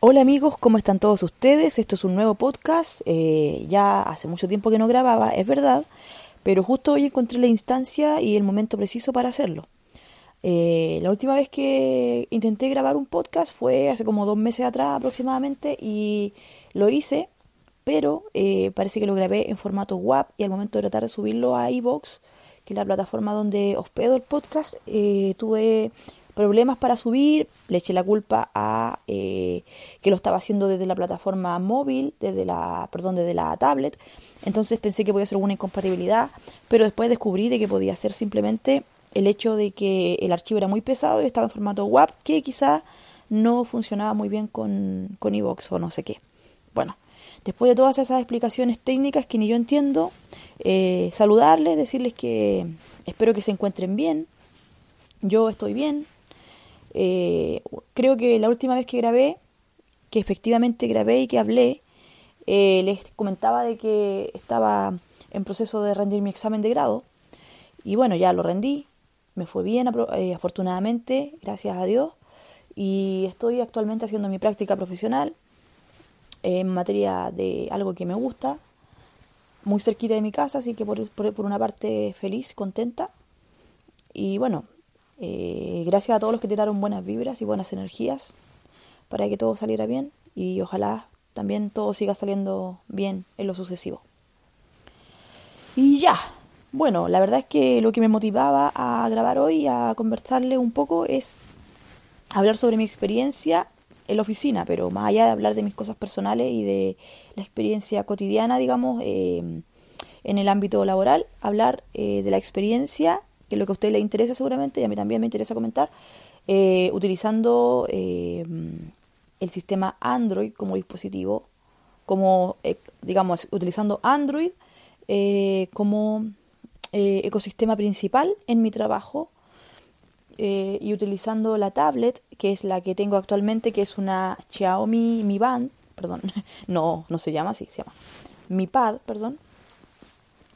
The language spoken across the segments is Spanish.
Hola amigos, ¿cómo están todos ustedes? Esto es un nuevo podcast. Eh, ya hace mucho tiempo que no grababa, es verdad, pero justo hoy encontré la instancia y el momento preciso para hacerlo. Eh, la última vez que intenté grabar un podcast fue hace como dos meses atrás aproximadamente y lo hice, pero eh, parece que lo grabé en formato WAP y al momento de tratar de subirlo a iVoox, que es la plataforma donde hospedo el podcast, tuve problemas para subir, le eché la culpa a eh, que lo estaba haciendo desde la plataforma móvil, desde la, perdón, desde la tablet. Entonces pensé que podía ser alguna incompatibilidad, pero después descubrí de que podía ser simplemente el hecho de que el archivo era muy pesado y estaba en formato WAP, que quizá no funcionaba muy bien con, con iVoox o no sé qué. Bueno, después de todas esas explicaciones técnicas que ni yo entiendo, eh, saludarles, decirles que espero que se encuentren bien. Yo estoy bien, eh, creo que la última vez que grabé, que efectivamente grabé y que hablé, eh, les comentaba de que estaba en proceso de rendir mi examen de grado. Y bueno, ya lo rendí, me fue bien eh, afortunadamente, gracias a Dios. Y estoy actualmente haciendo mi práctica profesional en materia de algo que me gusta, muy cerquita de mi casa, así que por, por una parte feliz, contenta. Y bueno, eh, gracias a todos los que tiraron buenas vibras y buenas energías para que todo saliera bien y ojalá también todo siga saliendo bien en lo sucesivo. Y ya, bueno, la verdad es que lo que me motivaba a grabar hoy, a conversarle un poco, es hablar sobre mi experiencia en la oficina, pero más allá de hablar de mis cosas personales y de la experiencia cotidiana, digamos, eh, en el ámbito laboral, hablar eh, de la experiencia que es lo que a usted le interesa seguramente y a mí también me interesa comentar, eh, utilizando eh, el sistema Android como dispositivo, como, eh, digamos, utilizando Android como ecosistema principal en mi trabajo y utilizando la tablet, que es la que tengo actualmente, que es una Xiaomi Mi Band, perdón, no, no se llama así, se llama Mi Pad, perdón,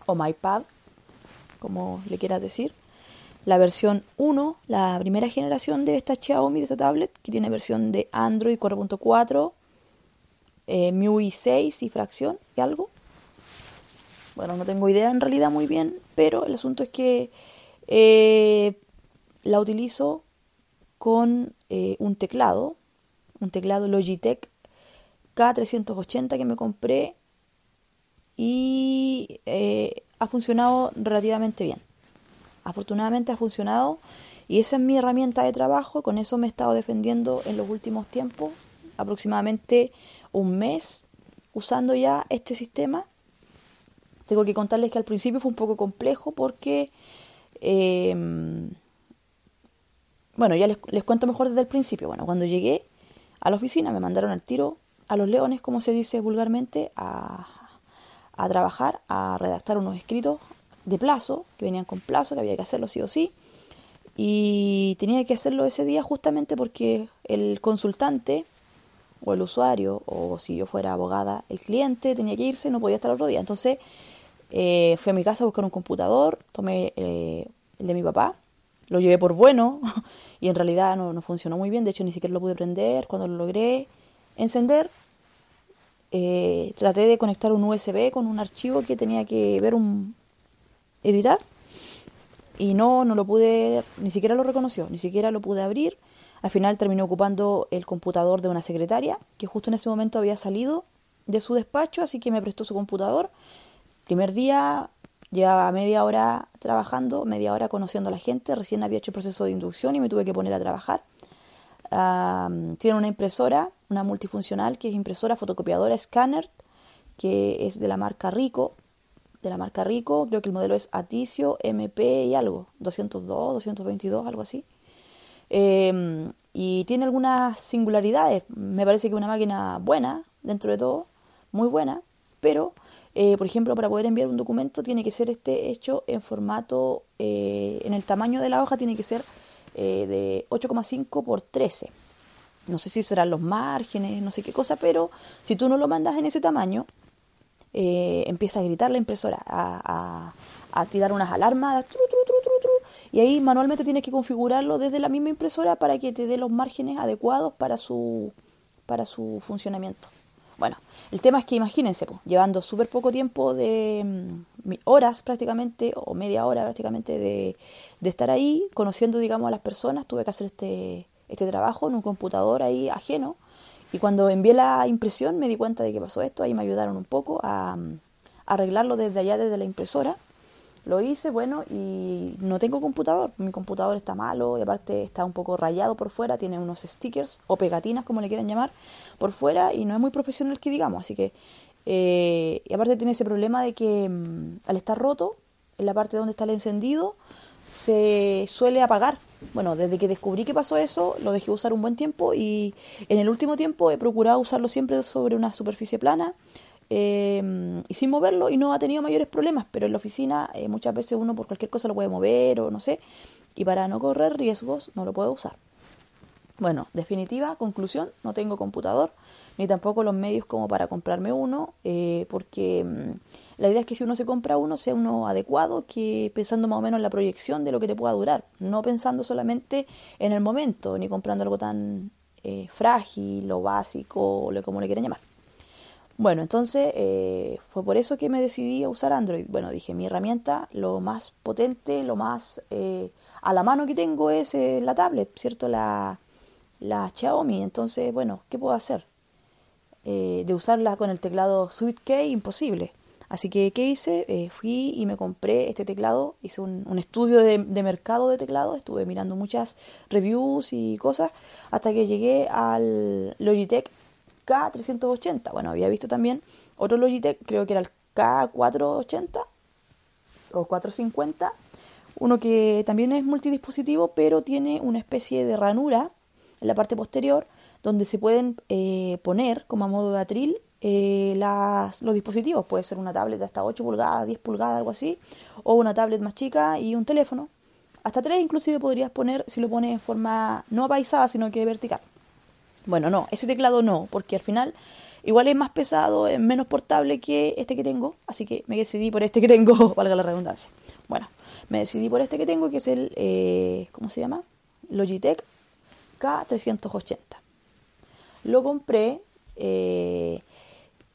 o My Pad, como le quieras decir la versión 1, la primera generación de esta Xiaomi, de esta tablet, que tiene versión de Android 4.4, eh, MIUI 6 y fracción y algo. Bueno, no tengo idea en realidad muy bien, pero el asunto es que eh, la utilizo con eh, un teclado, un teclado Logitech K380 que me compré y eh, ha funcionado relativamente bien afortunadamente ha funcionado y esa es mi herramienta de trabajo, con eso me he estado defendiendo en los últimos tiempos, aproximadamente un mes usando ya este sistema. Tengo que contarles que al principio fue un poco complejo porque, em, bueno, ya les, les, cuento mejor desde el principio. Bueno, cuando llegué a la oficina me mandaron al tiro a los leones, como se dice vulgarmente, a, a trabajar, a redactar unos escritos de plazo, que venían con plazo, que había que hacerlo sí o sí. Y tenía que hacerlo ese día justamente porque el consultante o el usuario, o si yo fuera abogada, el cliente tenía que irse, no podía estar otro día. Entonces eh, fui a mi casa a buscar un computador, tomé eh, el de mi papá, lo llevé por bueno y en realidad no, no, funcionó muy bien, de hecho ni siquiera lo pude prender. Cuando lo logré encender, eh, traté de conectar un USB con un archivo que tenía que ver un, editar y no, no lo pude, ni siquiera lo reconoció, ni siquiera lo pude abrir. Al final terminé ocupando el computador de una secretaria que justo en ese momento había salido de su despacho, así que me prestó su computador. Primer día llevaba media hora trabajando, media hora conociendo a la gente, recién había hecho el proceso de inducción y me tuve que poner a trabajar. tiene una impresora, una multifuncional, que es impresora, fotocopiadora, escáner, que es de la marca Rico, de la marca Rico, creo que el modelo es Aticio MP y algo, 202, 222, algo así. Em, y tiene algunas singularidades. Me parece que es una máquina buena, dentro de todo, muy buena, pero, eh, por ejemplo, para poder enviar un documento tiene que ser este hecho en formato, eh, en el tamaño de la hoja tiene que ser eh, de 8,5 por 13. No sé si serán los márgenes, no sé qué cosa, pero si tú no lo mandas en ese tamaño, empieza a gritar la impresora, a, a, tirar unas alarmas, y ahí manualmente tienes que configurarlo desde la misma impresora para que te dé los márgenes adecuados para su, para su funcionamiento. Bueno, el tema es que imagínense, pues, llevando súper poco tiempo de mm, horas prácticamente, o media hora prácticamente de, de, estar ahí, conociendo, digamos, a las personas, tuve que hacer este, este trabajo en un computador ahí ajeno. Y cuando envié la impresión me di cuenta de que pasó esto, ahí me ayudaron un poco a, a arreglarlo desde allá, desde la impresora. Lo hice, bueno, y no tengo computador. Mi computador está malo y aparte está un poco rayado por fuera, tiene unos stickers o pegatinas, como le quieran llamar, por fuera y no es muy profesional que digamos. Así que, eh, y aparte tiene ese problema de que mm, al estar roto, en la parte donde está el encendido, se suele apagar. Bueno, desde que descubrí que pasó eso, lo dejé usar un buen tiempo y en el último tiempo he procurado usarlo siempre sobre una superficie plana Em, y sin moverlo y no ha tenido mayores problemas, pero en la oficina eh, muchas veces uno por cualquier cosa lo puede mover o no sé, y para no correr riesgos no lo puedo usar. Bueno, definitiva, conclusión, no tengo computador, ni tampoco los medios como para comprarme uno, eh, porque mm, la idea es que si uno se compra uno, sea uno adecuado, que pensando más o menos en la proyección de lo que te pueda durar, no pensando solamente en el momento, ni comprando algo tan eh, frágil o básico, o como le quieran llamar. Bueno, entonces eh, fue por eso que me decidí a usar Android. Bueno, dije, mi herramienta, lo más potente, lo más eh, a la mano que tengo es la tablet, ¿cierto? La, la Xiaomi. Entonces, bueno, ¿qué puedo hacer? de usarla con el teclado SweetKey, imposible. Así que, ¿qué hice? fui y me compré este teclado, hice un, un estudio de, de, mercado de teclado, estuve mirando muchas reviews y cosas, hasta que llegué al Logitech K380. Bueno, había visto también otro Logitech, creo que era el K480 o 450. Uno que también es multidispositivo, pero tiene una especie de ranura en la parte posterior donde se pueden eh, poner como a modo de atril eh, los dispositivos. Puede ser una tablet hasta 8 pulgadas, 10 pulgadas, algo así, o una tablet más chica y un teléfono. Hasta 3 inclusive podrías poner si lo pones en forma no apaisada, sino que vertical. Bueno, no, ese teclado no, porque al final igual es más pesado, es menos portable que este que tengo, así que me decidí por este que tengo, valga la redundancia. Bueno, me decidí por este que tengo, que es el, eh, ¿cómo se llama? Logitech K380. Lo compré eh,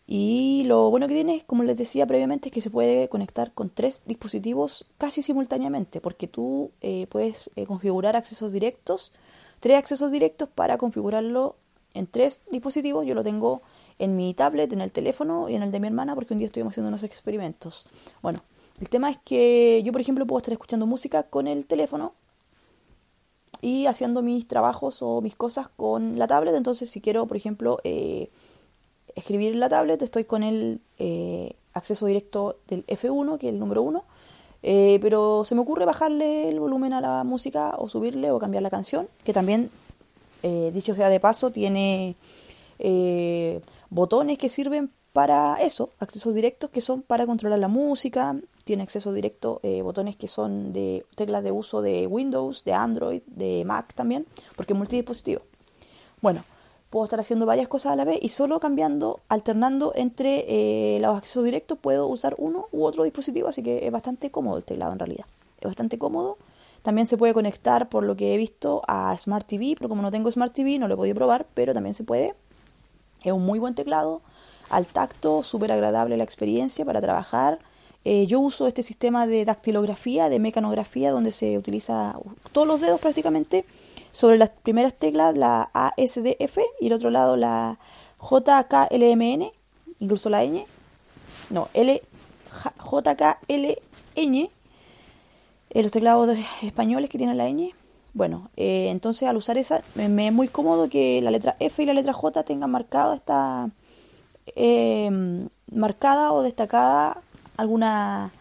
y lo bueno que tiene, como les decía previamente, es que se puede conectar con tres dispositivos casi simultáneamente, porque tú eh, puedes configurar accesos directos tres accesos directos para configurarlo en tres dispositivos. Yo lo tengo en mi tablet, en el teléfono y en el de mi hermana porque un día estuvimos haciendo unos experimentos. Bueno, el tema es que yo, por ejemplo, puedo estar escuchando música con el teléfono y haciendo mis trabajos o mis cosas con la tablet. Entonces, si quiero, por ejemplo, eh, escribir en la tablet, estoy con el eh, acceso directo del F1, que es el número 1 eh, pero se me ocurre bajarle el volumen a la música o subirle o cambiar la canción, que también, eh, dicho sea de paso, tiene botones que sirven para eso, accesos directos que son para controlar la música, tiene acceso directo, botones que son de teclas de uso de Windows, de Android, de Mac también, porque es multidispositivo. Bueno, puedo estar haciendo varias cosas a la vez y solo cambiando, alternando entre eh, los accesos directos puedo usar uno u otro dispositivo, así que es bastante cómodo el teclado en realidad. Es bastante cómodo. También se puede conectar, por lo que he visto, a Smart TV, pero como no tengo Smart TV no lo he podido probar, pero también se puede. Es un muy buen teclado, al tacto, súper agradable la experiencia para trabajar. Eh, yo uso este sistema de dactilografía, de mecanografía, donde se utiliza todos los dedos prácticamente sobre las primeras teclas la ASDF y el otro lado la JKLMN, incluso la ñ, no, L, JKLN, eh, los teclados españoles que tienen la ñ. Bueno, eh, entonces al usar esa me, es muy cómodo que la letra F y la letra J tengan marcada esta eh, marcada o destacada alguna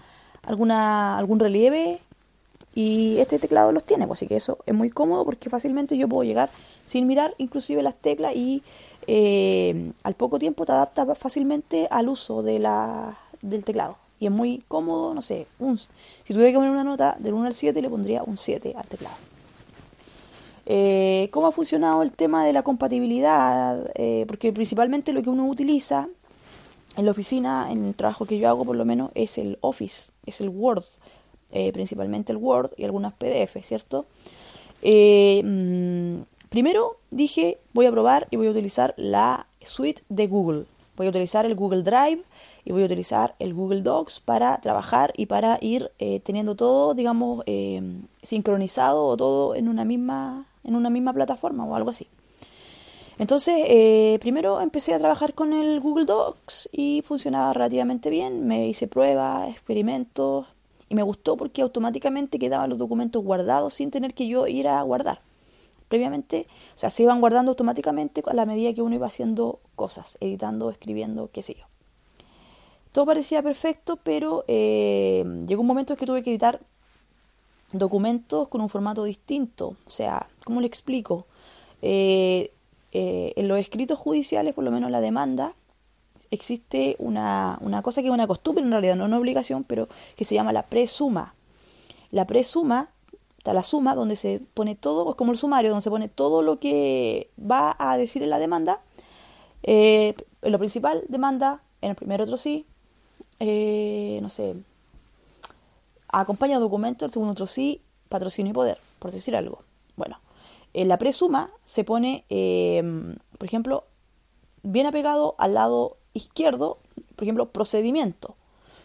alguna algún relieve y este teclado los tiene, pues así que eso es muy cómodo porque fácilmente yo puedo llegar sin mirar inclusive las teclas y eh, al poco tiempo te adapta fácilmente al uso de la, del teclado. Y es muy cómodo, no sé, un, si tuviera que poner una nota del 1 al 7 le pondría un 7 al teclado. Eh, ¿Cómo ha funcionado el tema de la compatibilidad? Eh, porque principalmente lo que uno utiliza en la oficina, en el trabajo que yo hago por lo menos, es el Office, es el Word, eh, principalmente el Word y algunas PDF, ¿cierto? Mm, primero dije, voy a probar y voy a utilizar la suite de Google. Voy a utilizar el Google Drive y voy a utilizar el Google Docs para trabajar y para ir teniendo todo, digamos, sincronizado o todo en una misma en una misma plataforma o algo así. Entonces, eh, primero empecé a trabajar con el Google Docs y funcionaba relativamente bien. Me hice pruebas, experimentos y me gustó porque automáticamente quedaban los documentos guardados sin tener que yo ir a guardar. Previamente, o sea, se iban guardando automáticamente a la medida que uno iba haciendo cosas, editando, escribiendo, qué sé yo. Todo parecía perfecto, pero eh, llegó un momento en que tuve que editar documentos con un formato distinto. O sea, ¿cómo le explico? Eh, eh, en los escritos judiciales, por lo menos la demanda, existe una, una cosa que es una costumbre, en realidad no una obligación, pero que se llama la presuma. La presuma, está la suma donde se pone todo, es como el sumario, donde se pone todo lo que va a decir en la demanda. Eh, en lo principal, demanda, en el primer otro sí, no sé, acompaña documento, el segundo otro sí, patrocinio y poder, por decir algo. Bueno, en la presuma se pone, em, por ejemplo, bien apegado al lado izquierdo, por ejemplo, procedimiento.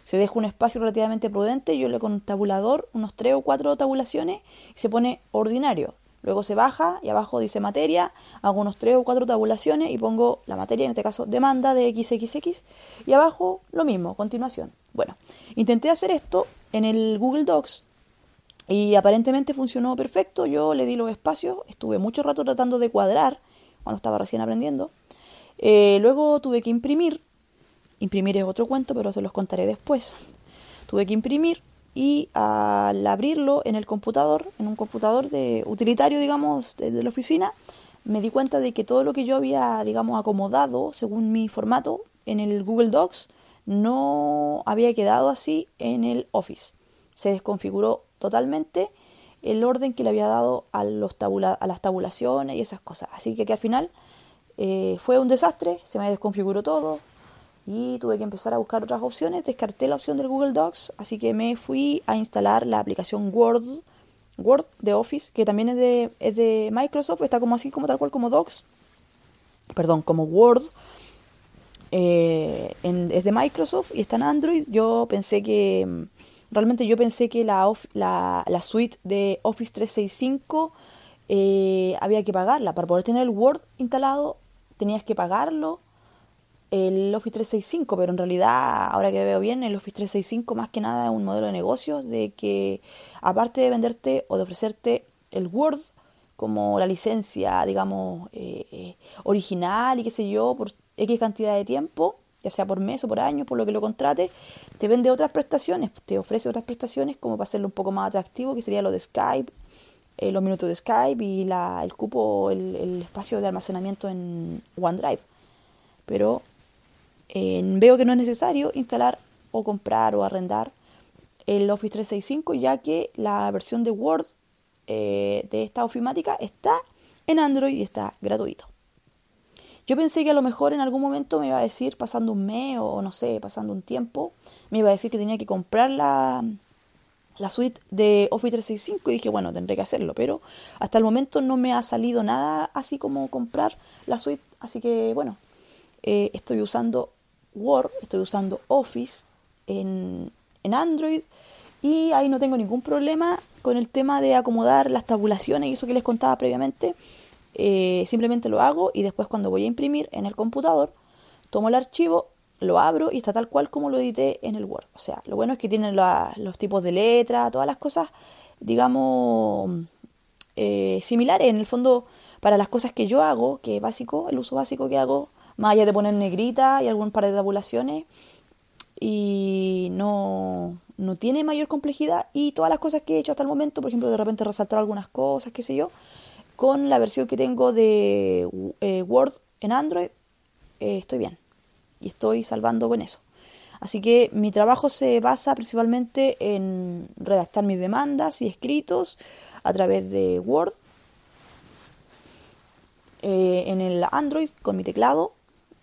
Se deja un espacio relativamente prudente, yo le con tabulador unos tres o cuatro tabulaciones y se pone ordinario. Luego se baja y abajo dice materia, hago unos tres o cuatro tabulaciones y pongo la materia, en este caso demanda de XXX, y abajo lo mismo, continuación. Bueno, intenté hacer esto en el Google Docs y aparentemente funcionó perfecto. Yo le di los espacios, estuve mucho rato tratando de cuadrar cuando estaba recién aprendiendo. Eh, luego tuve que imprimir, imprimir es otro cuento, pero se los contaré después. Tuve que imprimir y al abrirlo en el computador, en un computador de utilitario, digamos, de, la oficina, me di cuenta de que todo lo que yo había, digamos, acomodado según mi formato en el Google Docs no había quedado así en el Office. Se desconfiguró totalmente el orden que le había dado a, los a las tabulaciones y esas cosas. Así que al final eh, fue un desastre, se me desconfiguró todo, y tuve que empezar a buscar otras opciones. Descarté la opción del Google Docs, así que me fui a instalar la aplicación Word, Word de Office, que también es de, es de Microsoft, está como así, como tal cual como Docs, perdón, como Word. Eh, es de Microsoft y está en Android. Yo pensé que, realmente yo pensé que la, la, suite de Office 365 eh, había que pagarla. Para poder tener el Word instalado tenías que pagarlo el Office 365, pero en realidad, ahora que veo bien, el Office 365 más que nada es un modelo de negocio de que aparte de venderte o de ofrecerte el Word como la licencia, digamos, eh, eh, original y qué sé yo, por X cantidad de tiempo, ya sea por mes o por año, por lo que lo contrates, te vende otras prestaciones, te ofrece otras prestaciones como para hacerlo un poco más atractivo, que sería lo de Skype, eh, los minutos de Skype y la, el cupo, el, el espacio de almacenamiento en OneDrive. Pero veo que no es necesario instalar o comprar o arrendar el Office 365 ya que la versión de Word eh, de esta ofimática está en Android y está gratuito. Yo pensé que a lo mejor en algún momento me iba a decir, pasando un mes o no sé, pasando un tiempo, me iba a decir que tenía que comprar la, la suite de Office 365 y dije, bueno, tendré que hacerlo, pero hasta el momento no me ha salido nada así como comprar la suite, así que bueno, eh, estoy usando Word, estoy usando Office en, Android y ahí no tengo ningún problema con el tema de acomodar las tabulaciones y eso que les contaba previamente. Eh, simplemente lo hago y después cuando voy a imprimir en el computador, tomo el archivo, lo abro y está tal cual como lo edité en el Word. O sea, lo bueno es que tienen los tipos de letra, todas las cosas, digamos, eh, similares. En el fondo, para las cosas que yo hago, que es básico, el uso básico que hago más allá de poner negrita y algún par de tabulaciones y no, no tiene mayor complejidad y todas las cosas que he hecho hasta el momento, por ejemplo, de repente resaltar algunas cosas, qué sé yo, con la versión que tengo de eh, Word en Android, eh, estoy bien. Y estoy salvando con eso. Así que mi trabajo se basa principalmente en redactar mis demandas y escritos a través de Word, eh, en el Android con mi teclado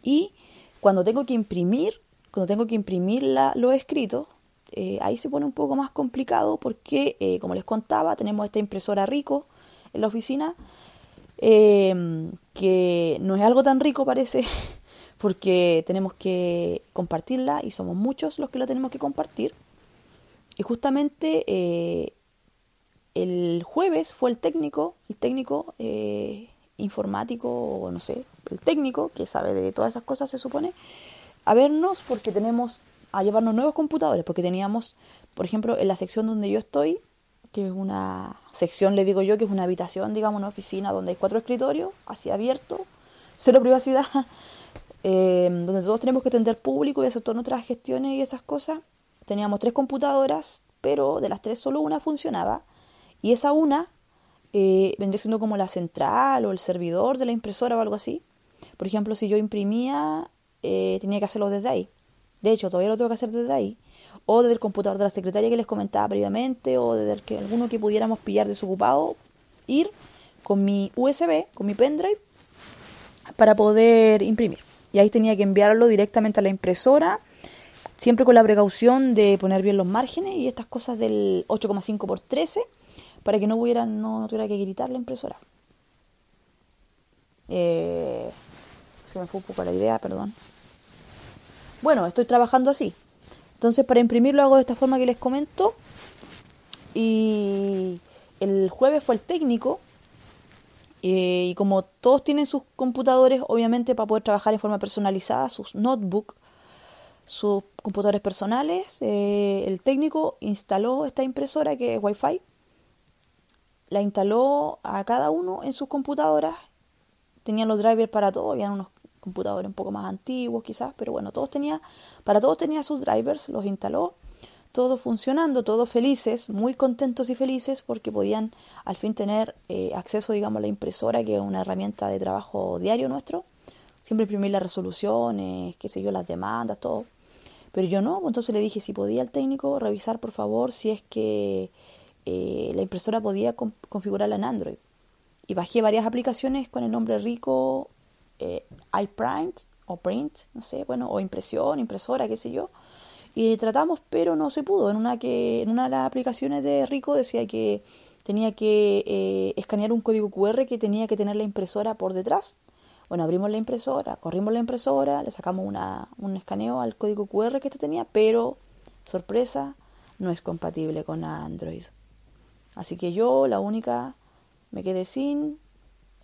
y cuando tengo que imprimir, cuando tengo que imprimir la, lo escrito, eh, ahí se pone un poco más complicado porque, eh, como les contaba, tenemos esta impresora Rico en la oficina, que no es algo tan rico parece porque tenemos que compartirla y somos muchos los que la tenemos que compartir. Y justamente eh, el jueves fue el técnico, el técnico eh, informático, o no sé, el técnico que sabe de todas esas cosas se supone, a vernos porque tenemos, a llevarnos nuevos computadores, porque teníamos, por ejemplo, en la sección donde yo estoy, que es una sección, le digo yo, que es una habitación, digamos, una oficina donde hay cuatro escritorios, así abierto, cero privacidad, Em, donde todos tenemos que atender público y hacer todas nuestras gestiones y esas cosas. Teníamos tres computadoras, pero de las tres solo una funcionaba. Y esa una eh, vendría siendo como la central o el servidor de la impresora o algo así. Por ejemplo, si yo imprimía, eh, tenía que hacerlo desde ahí. De hecho, todavía lo tengo que hacer desde ahí. O desde el computador de la secretaria que les comentaba previamente, o desde el que, alguno que pudiéramos pillar desocupado, ir con mi USB, con mi pendrive, para poder imprimir y ahí tenía que enviarlo directamente a la impresora, siempre con la precaución de poner bien los márgenes y estas cosas del 8,5 por 13 para que no, hubiera, no, tuviera que gritar la impresora. Eh, se me fue un poco la idea, perdón. Bueno, estoy trabajando así. Entonces para imprimirlo hago de esta forma que les comento. Y el jueves fue el técnico eh, y como todos tienen sus computadores, obviamente para poder trabajar en forma personalizada, sus notebooks, sus computadores personales, eh, el técnico instaló esta impresora que es Wi-Fi, la instaló a cada uno en sus computadoras, tenían los drivers para todo, habían unos computadores un poco más antiguos quizás, pero bueno, todos tenía, para todos tenía sus drivers, los instaló todo funcionando, todos felices, muy contentos y felices porque podían al fin tener eh, acceso, digamos, a la impresora, que es una herramienta de trabajo diario nuestro. Siempre imprimir las resoluciones, qué sé yo, las demandas, todo. Pero yo no, pues entonces le dije si podía el técnico revisar, por favor, si es que eh, la impresora podía configurarla en Android. Y bajé varias aplicaciones con el nombre rico, eh, iPrint o Print, no sé, bueno, o impresión, impresora, qué sé yo y tratamos, pero no se pudo. En una, que, en una de las aplicaciones de Rico decía que tenía que eh, escanear un código QR que tenía que tener la impresora por detrás. Bueno, abrimos la impresora, corrimos la impresora, le sacamos una, un escaneo al código QR que este tenía, pero, sorpresa, no es compatible con Android. Así que yo, la única, me quedé sin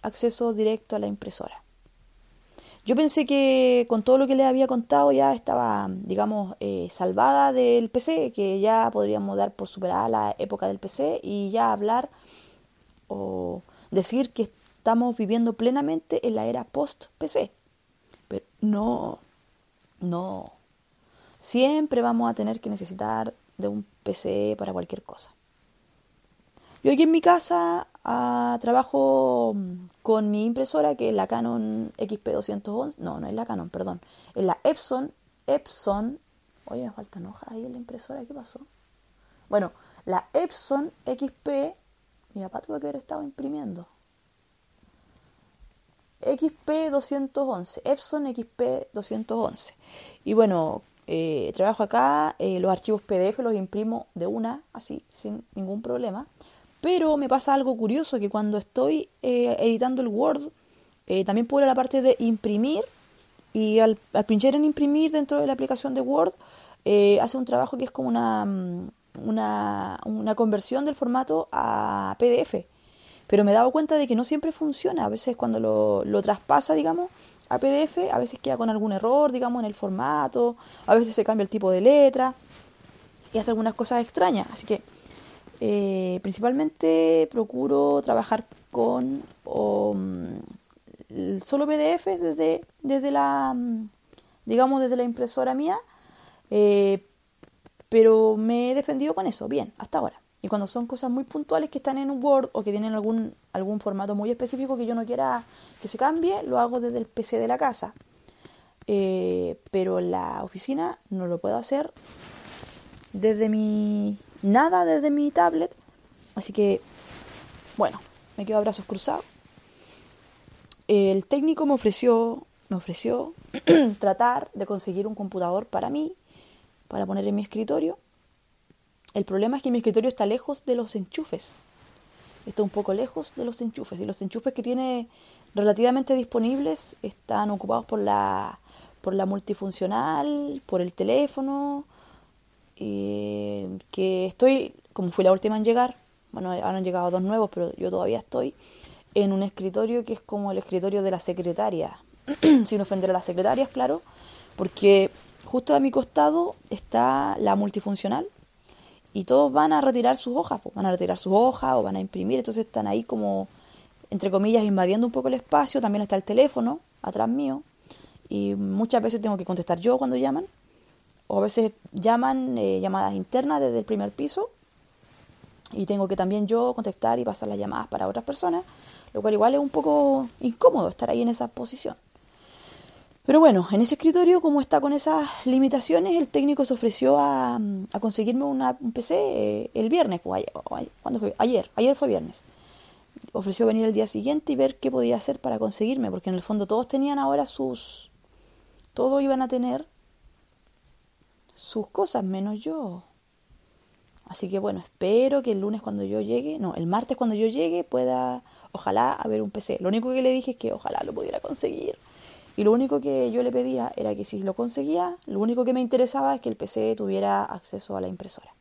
acceso directo a la impresora. Yo pensé que con todo lo que les había contado ya estaba, digamos, eh, salvada del PC, que ya podríamos dar por superada la época del PC y ya hablar o decir que estamos viviendo plenamente en la era post-PC. Pero no, no. Siempre vamos a tener que necesitar de un PC para cualquier cosa. Yo aquí en mi casa ah, trabajo con mi impresora, que es la Canon XP211. No, no es la Canon, perdón. Es la Epson. Epson. Oye, me faltan hojas ahí en la impresora. ¿Qué pasó? Bueno, la Epson XP. Mi papá tuvo que haber estado imprimiendo. XP211. Epson XP211. Y bueno, eh, trabajo acá. Eh, los archivos PDF los imprimo de una, así, sin ningún problema. Pero me pasa algo curioso, que cuando estoy eh, editando el Word, eh, también puedo ir a la parte de imprimir y al, pinchar en imprimir dentro de la aplicación de Word, eh, hace un trabajo que es como una, mm, una, una, conversión del formato a PDF. Pero me he dado cuenta de que no siempre funciona. A veces cuando lo, lo traspasa, digamos, a PDF, a veces queda con algún error, digamos, en el formato, a veces se cambia el tipo de letra y hace algunas cosas extrañas. Así que eh, principalmente procuro trabajar con mm, solo PDF desde, desde la mm, digamos desde la impresora mía eh, pero me he defendido con eso bien hasta ahora Y cuando son cosas muy puntuales que están en un Word o que tienen algún, algún formato muy específico que yo no quiera que se cambie, lo hago desde el PC de la casa. Eh, pero en la oficina no lo puedo hacer desde mi... nada desde mi tablet. Así que, bueno, me quedo a brazos cruzados. El técnico me ofreció, me ofreció tratar de conseguir un computador para mí, para poner en mi escritorio. El problema es que mi escritorio está lejos de los enchufes. Está un poco lejos de los enchufes. Y los enchufes que tiene relativamente disponibles están ocupados por la, por la multifuncional, por el teléfono. Eh, que estoy, como fui la última en llegar, bueno, han llegado dos nuevos, pero yo todavía estoy en un escritorio que es como el escritorio de la secretaria, sin ofender a las secretarias, claro, porque justo a mi costado está la multifuncional y todos van a retirar sus hojas, pues van a retirar sus hojas o van a imprimir, entonces están ahí como, entre comillas, invadiendo un poco el espacio, también está el teléfono atrás mío y muchas veces tengo que contestar yo cuando llaman, o a veces llaman eh, llamadas internas desde el primer piso y tengo que también yo contestar y pasar las llamadas para otras personas, lo cual igual es un poco incómodo estar ahí en esa posición. Pero bueno, en ese escritorio, como está con esas limitaciones, el técnico se ofreció a, conseguirme un PC eh, el viernes, o ayer, fue? Ayer, ayer fue viernes. Ofreció venir el día siguiente y ver qué podía hacer para conseguirme, porque en el fondo todos tenían ahora sus... Todos iban a tener sus cosas, menos yo. Así que bueno, espero que el lunes cuando yo llegue, no, el martes cuando yo llegue pueda, ojalá, haber un PC. Lo único que le dije es que ojalá lo pudiera conseguir. Y lo único que yo le pedía era que si lo conseguía, lo único que me interesaba es que el PC tuviera acceso a la impresora.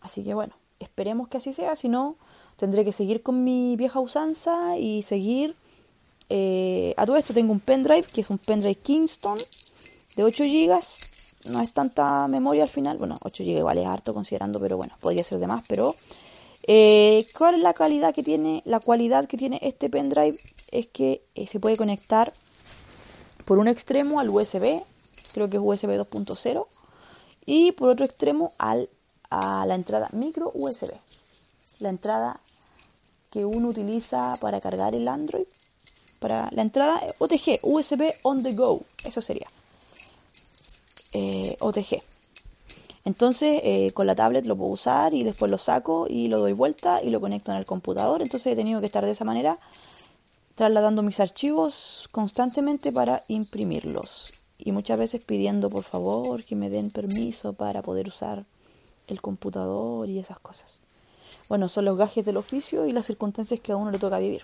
Así que bueno, esperemos que así sea, si no, tendré que seguir con mi vieja usanza y seguir... Eh, a todo esto tengo un pendrive, que es un pendrive Kingston de 8 GB no es tanta memoria al final. Bueno, 8 GB igual es harto considerando, pero bueno, podría ser de más. Pero, eh, ¿cuál es la calidad que tiene? La cualidad que tiene este pendrive es que eh, se puede conectar por un extremo al USB, creo que es USB 2.0, y por otro extremo al, a la entrada micro USB. La entrada que uno utiliza para cargar el Android. Para la entrada OTG, USB on the go, eso sería. Eh, OTG. Entonces eh, con la tablet lo puedo usar y después lo saco y lo doy vuelta y lo conecto en el computador. Entonces he tenido que estar de esa manera trasladando mis archivos constantemente para imprimirlos. Y muchas veces pidiendo por favor que me den permiso para poder usar el computador y esas cosas. Bueno, son los gajes del oficio y las circunstancias que a uno le toca vivir.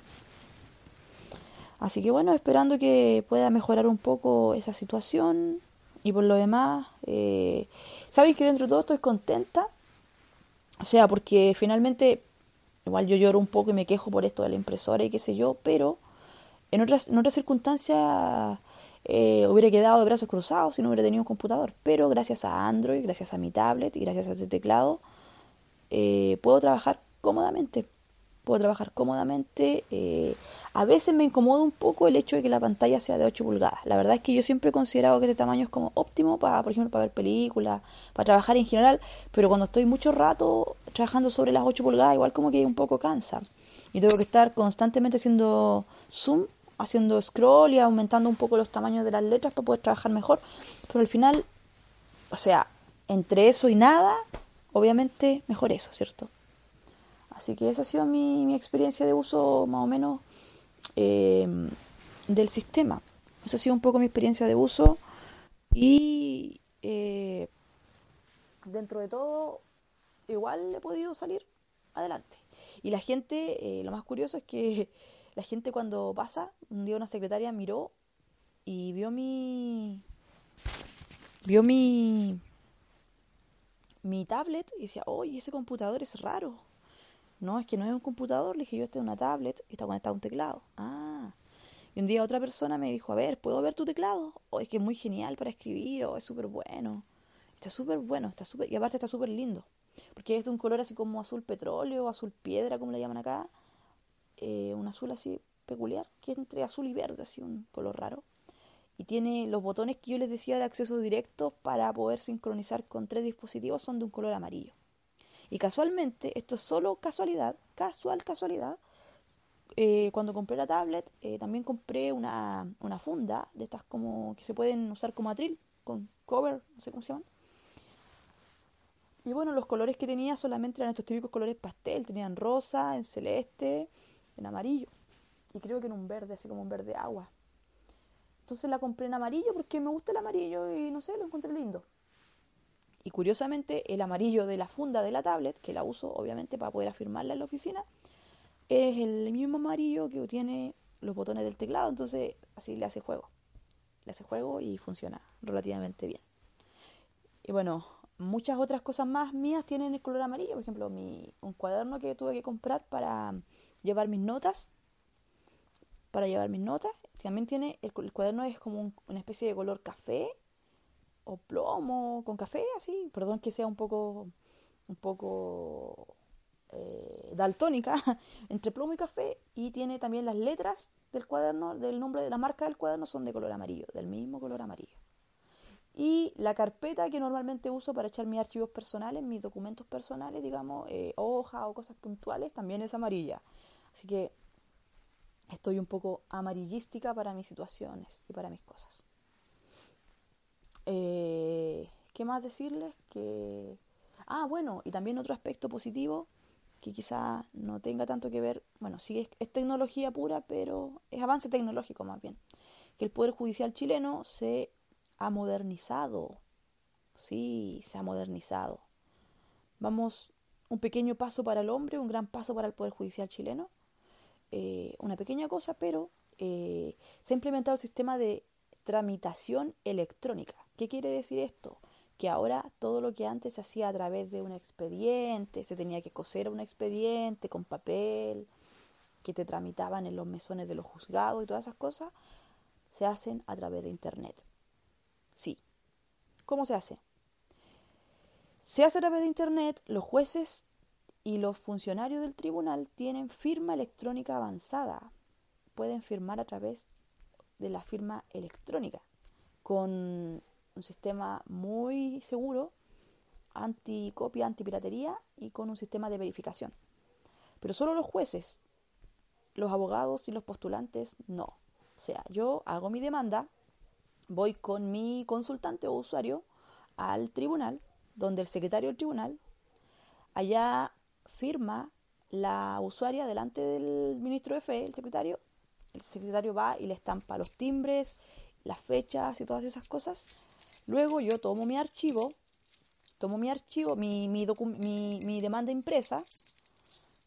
Así que bueno, esperando que pueda mejorar un poco esa situación, y por lo demás, eh, sabéis que dentro de todo estoy contenta. O sea, porque finalmente, igual yo lloro un poco y me quejo por esto de la impresora y qué sé yo, pero en otras, en otras circunstancias eh, hubiera quedado de brazos cruzados si no hubiera tenido un computador. Pero gracias a Android, gracias a mi tablet y gracias a este teclado, eh, puedo trabajar cómodamente. Puedo trabajar cómodamente. Eh, a veces me incomoda un poco el hecho de que la pantalla sea de 8 pulgadas. La verdad es que yo siempre he considerado que este tamaño es como óptimo para, por ejemplo, para ver películas, para trabajar en general, pero cuando estoy mucho rato trabajando sobre las 8 pulgadas, igual como que un poco cansa. Y tengo que estar constantemente haciendo zoom, haciendo scroll y aumentando un poco los tamaños de las letras para poder trabajar mejor. Pero al final, o sea, entre eso y nada, obviamente mejor eso, ¿cierto? Así que esa ha sido mi, mi experiencia de uso más o menos eh, del sistema. Esa ha sido un poco mi experiencia de uso y eh, dentro de todo igual he podido salir adelante. Y la gente, eh, lo más curioso es que la gente cuando pasa, un día una secretaria miró y vio mi vio mi mi tablet y decía, oye, ese computador es raro. No, es que no es un computador, le dije yo, este es una tablet y está conectado a un teclado. Ah. Y un día otra persona me dijo, a ver, ¿puedo ver tu teclado? O oh, es que es muy genial para escribir, o oh, es súper bueno. Está súper bueno, está súper, y aparte está súper lindo. Porque es de un color así como azul petróleo, azul piedra, como le llaman acá. Eh, un azul así peculiar, que es entre azul y verde, así un color raro. Y tiene los botones que yo les decía de acceso directo para poder sincronizar con tres dispositivos, son de un color amarillo. Y casualmente, esto es solo casualidad, casual casualidad, eh, cuando compré la tablet, eh, también compré una, una, funda de estas como que se pueden usar como atril, con cover, no sé cómo se llaman. Y bueno, los colores que tenía solamente eran estos típicos colores pastel, tenían rosa, en celeste, en amarillo. Y creo que en un verde, así como un verde agua. Entonces la compré en amarillo porque me gusta el amarillo y no sé, lo encontré lindo. Y curiosamente el amarillo de la funda de la tablet, que la uso obviamente para poder afirmarla en la oficina, es el mismo amarillo que tiene los botones del teclado, entonces así le hace juego. Le hace juego y funciona relativamente bien. Y bueno, muchas otras cosas más mías tienen el color amarillo. Por ejemplo, mi, un cuaderno que tuve que comprar para llevar mis notas. Para llevar mis notas. También tiene, el, cuaderno es como una especie de color café o plomo con café, así. Perdón que sea un poco, un poco eh, daltónica entre plomo y café y tiene también las letras del cuaderno, del nombre de la marca del cuaderno son de color amarillo, del mismo color amarillo. Y la carpeta que normalmente uso para echar mis archivos personales, mis documentos personales, digamos, eh, hojas o cosas puntuales, también es amarilla. Así que estoy un poco amarillística para mis situaciones y para mis cosas. Eh, ¿Qué más decirles? Que... Ah, bueno, y también otro aspecto positivo que quizá no tenga tanto que ver, bueno, sí es, tecnología pura, pero es avance tecnológico más bien, que el Poder Judicial chileno se ha modernizado, sí, se ha modernizado. Vamos, un pequeño paso para el hombre, un gran paso para el Poder Judicial chileno, eh, una pequeña cosa, pero eh, se ha implementado el sistema de tramitación electrónica. ¿Qué quiere decir esto? que ahora todo lo que antes se hacía a través de un expediente, se tenía que coser un expediente con papel, que te tramitaban en los mesones de los juzgados y todas esas cosas, se hacen a través de Internet. Sí. ¿Cómo se hace? Se hace a través de Internet, los jueces y los funcionarios del tribunal tienen firma electrónica avanzada. Pueden firmar a través de la firma electrónica con un sistema muy seguro, anti-copia, anti-piratería y con un sistema de verificación. Pero solo los jueces, los abogados y los postulantes no. O sea, yo hago mi demanda, voy con mi consultante o usuario al tribunal, donde el secretario del tribunal allá firma la usuaria delante del ministro de fe, el secretario. El secretario va y le estampa los timbres, las fechas y todas esas cosas. Luego yo tomo mi archivo, tomo mi archivo, mi, mi, demanda impresa,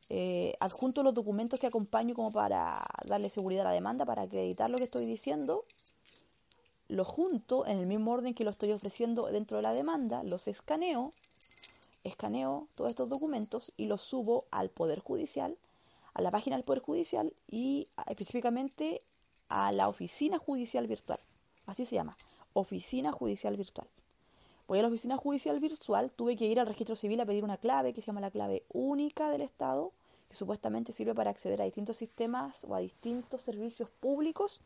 eh, adjunto los documentos que acompaño como para darle seguridad a la demanda, para acreditar lo que estoy diciendo, lo junto en el mismo orden que lo estoy ofreciendo dentro de la demanda, los escaneo, escaneo todos estos documentos y los subo al Poder Judicial, a la página del Poder Judicial y específicamente a la oficina judicial virtual. Así se llama, oficina judicial virtual. Voy a la oficina judicial virtual, tuve que ir al registro civil a pedir una clave que se llama la clave única del Estado, que supuestamente sirve para acceder a distintos sistemas o a distintos servicios públicos,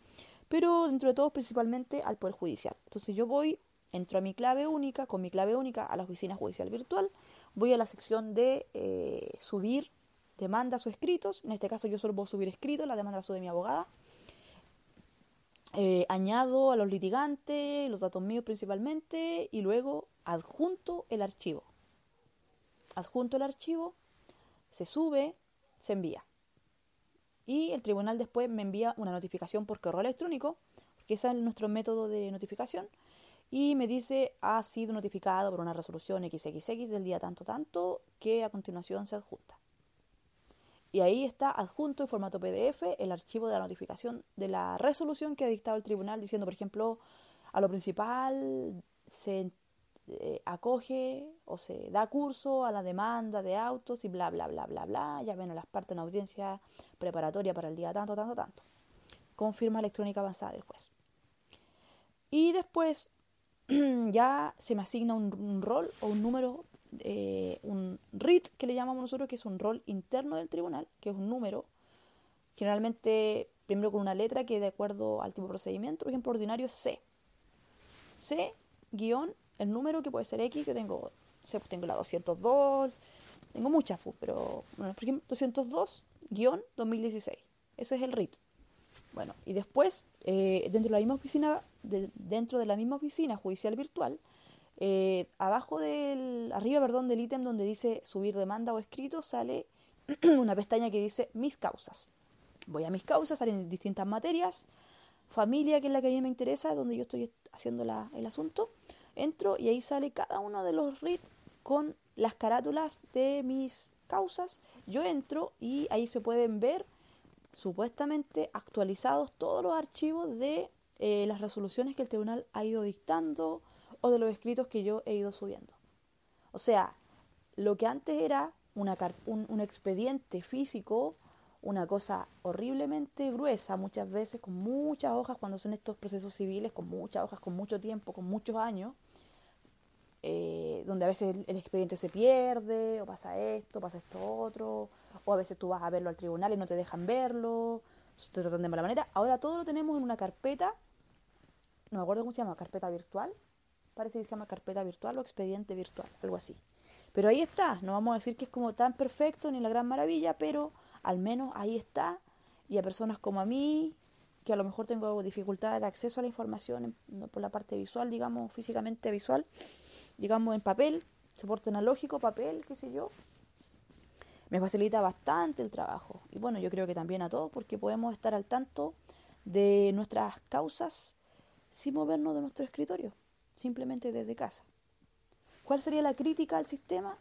pero dentro de todos principalmente al Poder Judicial. Entonces yo voy, entro a mi clave única, con mi clave única a la oficina judicial virtual, voy a la sección de eh, subir demandas o escritos, en este caso yo solo puedo subir escritos, la demanda la sube mi abogada, eh, añado a los litigantes, los datos míos principalmente, y luego adjunto el archivo. Adjunto el archivo, se sube, se envía. Y el tribunal después me envía una notificación por correo electrónico, porque ese es nuestro método de notificación, y me dice ha sido notificado por una resolución XXX del día tanto tanto que a continuación se adjunta. Y ahí está adjunto en formato PDF el archivo de la notificación de la resolución que ha dictado el tribunal diciendo, por ejemplo, a lo principal se eh, acoge o se da curso a la demanda de autos y bla, bla, bla, bla, bla. Ya ven las partes en audiencia preparatoria para el día tanto, tanto, tanto. Confirma electrónica avanzada del juez. Y después ya se me asigna un rol o un número eh, un RIT que le llamamos nosotros, que es un rol interno del tribunal, que es un número, generalmente primero con una letra que de acuerdo al tipo de procedimiento, por ejemplo, ordinario es C. C, guion, el número que puede ser X, que tengo, pues tengo la 202, Tengo muchas, pero bueno, por ejemplo, 202-2016. Ese es el RIT. Bueno, y después, eh, dentro de la misma oficina, dentro de la misma oficina judicial virtual, eh, abajo del, arriba, perdón, del ítem donde dice subir demanda o escrito, sale una pestaña que dice mis causas. Voy a mis causas, salen distintas materias, familia, que es la que a mí me interesa, donde yo estoy haciendo el asunto, entro y ahí sale cada uno de los RIT con las carátulas de mis causas. Yo entro y ahí se pueden ver supuestamente actualizados todos los archivos de eh, las resoluciones que el tribunal ha ido dictando o de los escritos que yo he ido subiendo. O sea, lo que antes era una, un, un expediente físico, una cosa horriblemente gruesa, muchas veces con muchas hojas, cuando son estos procesos civiles, con muchas hojas, con mucho tiempo, con muchos años, eh, donde a veces el, expediente se pierde, o pasa esto, pasa esto otro, o a veces tú vas a verlo al tribunal y no te dejan verlo, te tratan de mala manera. Ahora todo lo tenemos en una carpeta, no me acuerdo cómo se llama, carpeta virtual, parece que se llama carpeta virtual o expediente virtual, algo así. Pero ahí está, no vamos a decir que es como tan perfecto ni la gran maravilla, pero al menos ahí está. Y a personas como a mí, que a lo mejor tengo dificultades de acceso a la información por la parte visual, digamos, físicamente visual, digamos, en papel, soporte analógico, papel, qué sé yo, me facilita bastante el trabajo. Y bueno, yo creo que también a todos, porque podemos estar al tanto de nuestras causas sin movernos de nuestro escritorio, simplemente desde casa. ¿Cuál sería la crítica al sistema?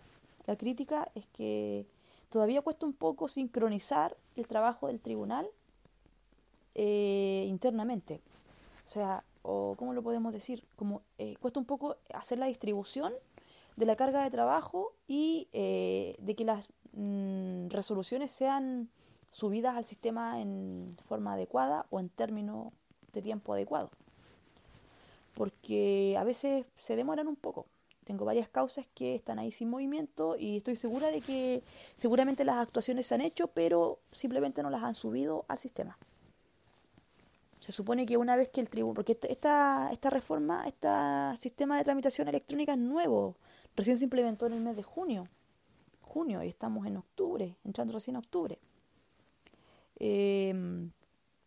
La crítica es que todavía cuesta un poco sincronizar el trabajo del tribunal eh, internamente. O sea, o cómo lo podemos decir, como eh, cuesta un poco hacer la distribución de la carga de trabajo y eh, de que las mm, resoluciones sean subidas al sistema en forma adecuada o en términos de tiempo adecuado. Porque a veces se demoran un poco. Tengo varias causas que están ahí sin movimiento y estoy segura de que seguramente las actuaciones se han hecho, pero simplemente no las han subido al sistema. Se supone que una vez que el tribunal, porque esta, esta reforma, este sistema de tramitación electrónica es nuevo, recién se implementó en el mes de junio, junio, y estamos en octubre, entrando recién a octubre. Em,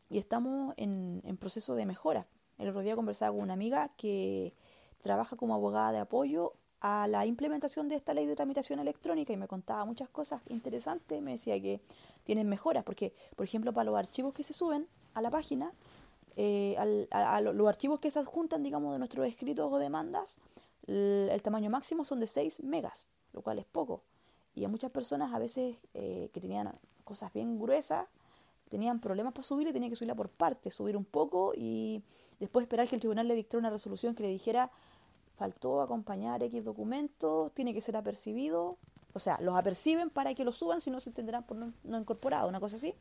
y estamos en, proceso de mejora. El otro día conversaba con una amiga que trabaja como abogada de apoyo a la implementación de esta ley de tramitación electrónica y me contaba muchas cosas interesantes. Me decía que tienen mejoras, porque, por ejemplo, para los archivos que se suben a la página, eh, a, los archivos que se adjuntan, digamos, de nuestros escritos o demandas, el, tamaño máximo son de 6 megas, lo cual es poco. Y a muchas personas a veces eh, que tenían cosas bien gruesas, tenían problemas para subir y tenían que subirla por partes, subir un poco y después esperar que el tribunal le dictara una resolución que le dijera faltó acompañar X documentos, tiene que ser apercibido, o sea, los aperciben para que lo suban, si no se tendrán por no, no incorporado, una cosa así,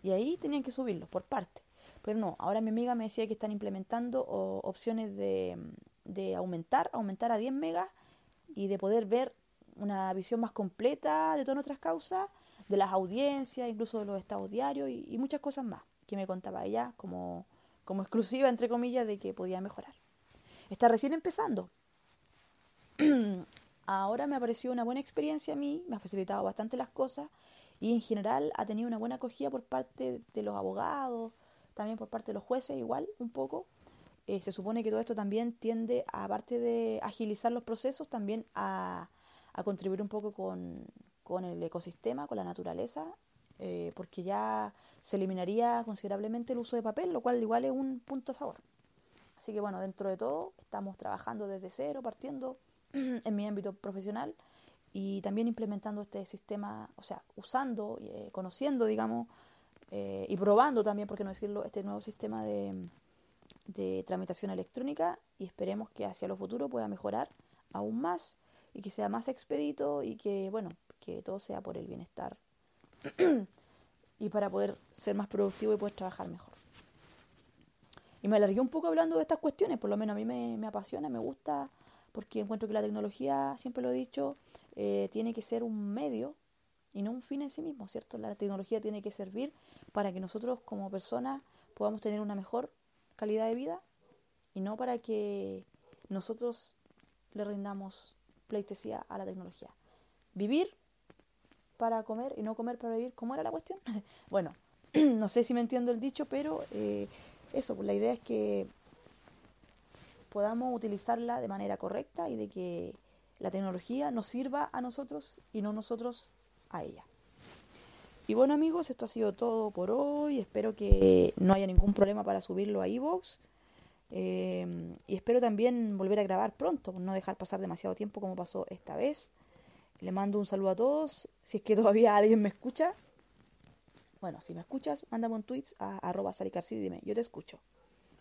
y ahí tenían que subirlos por partes. Pero no, ahora mi amiga me decía que están implementando opciones de, de aumentar, aumentar a 10 megas y de poder ver una visión más completa de todas nuestras causas, de las audiencias, incluso de los estados diarios y, muchas cosas más que me contaba ella como, como exclusiva, entre comillas, de que podía mejorar. Está recién empezando. Ahora me ha parecido una buena experiencia a mí, me ha facilitado bastante las cosas y en general ha tenido una buena acogida por parte de los abogados, también por parte de los jueces, igual, un poco. Eh, se supone que todo esto también tiende, aparte de agilizar los procesos, también a, contribuir un poco con, el ecosistema, con la naturaleza, eh, porque ya se eliminaría considerablemente el uso de papel, lo cual igual es un punto a favor. Así que bueno, dentro de todo, estamos trabajando desde cero, partiendo en mi ámbito profesional y también implementando este sistema, o sea, usando, eh, conociendo, digamos, eh, y probando también, por qué no decirlo, este nuevo sistema de, de tramitación electrónica y esperemos que hacia lo futuro pueda mejorar aún más y que sea más expedito y que, bueno, que todo sea por el bienestar y para poder ser más productivo y poder trabajar mejor. Y me alargué un poco hablando de estas cuestiones, por lo menos a mí me, apasiona, me gusta, porque encuentro que la tecnología, siempre lo he dicho, eh, tiene que ser un medio y no un fin en sí mismo, ¿cierto? La tecnología tiene que servir para que nosotros como personas podamos tener una mejor calidad de vida y no para que nosotros le rindamos pleitesía a la tecnología. Vivir para comer y no comer para vivir. ¿Cómo era la cuestión? bueno, no sé si me entiendo el dicho, pero eh, eso, pues la idea es que podamos utilizarla de manera correcta y de que la tecnología nos sirva a nosotros y no nosotros a ella. Y bueno amigos, esto ha sido todo por hoy. Espero que no haya ningún problema para subirlo a iVoox. Eh, y espero también volver a grabar pronto, no dejar pasar demasiado tiempo como pasó esta vez. Le mando un saludo a todos. Si es que todavía alguien me escucha. Bueno, si me escuchas, mándame un tweet a arroba y dime, yo te escucho.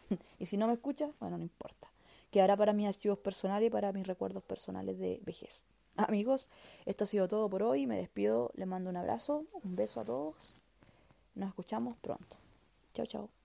y si no me escuchas, bueno, no importa. Quedará para mis archivos personales y para mis recuerdos personales de vejez. Amigos, esto ha sido todo por hoy. Me despido, les mando un abrazo, un beso a todos. Nos escuchamos pronto. Chao, chao.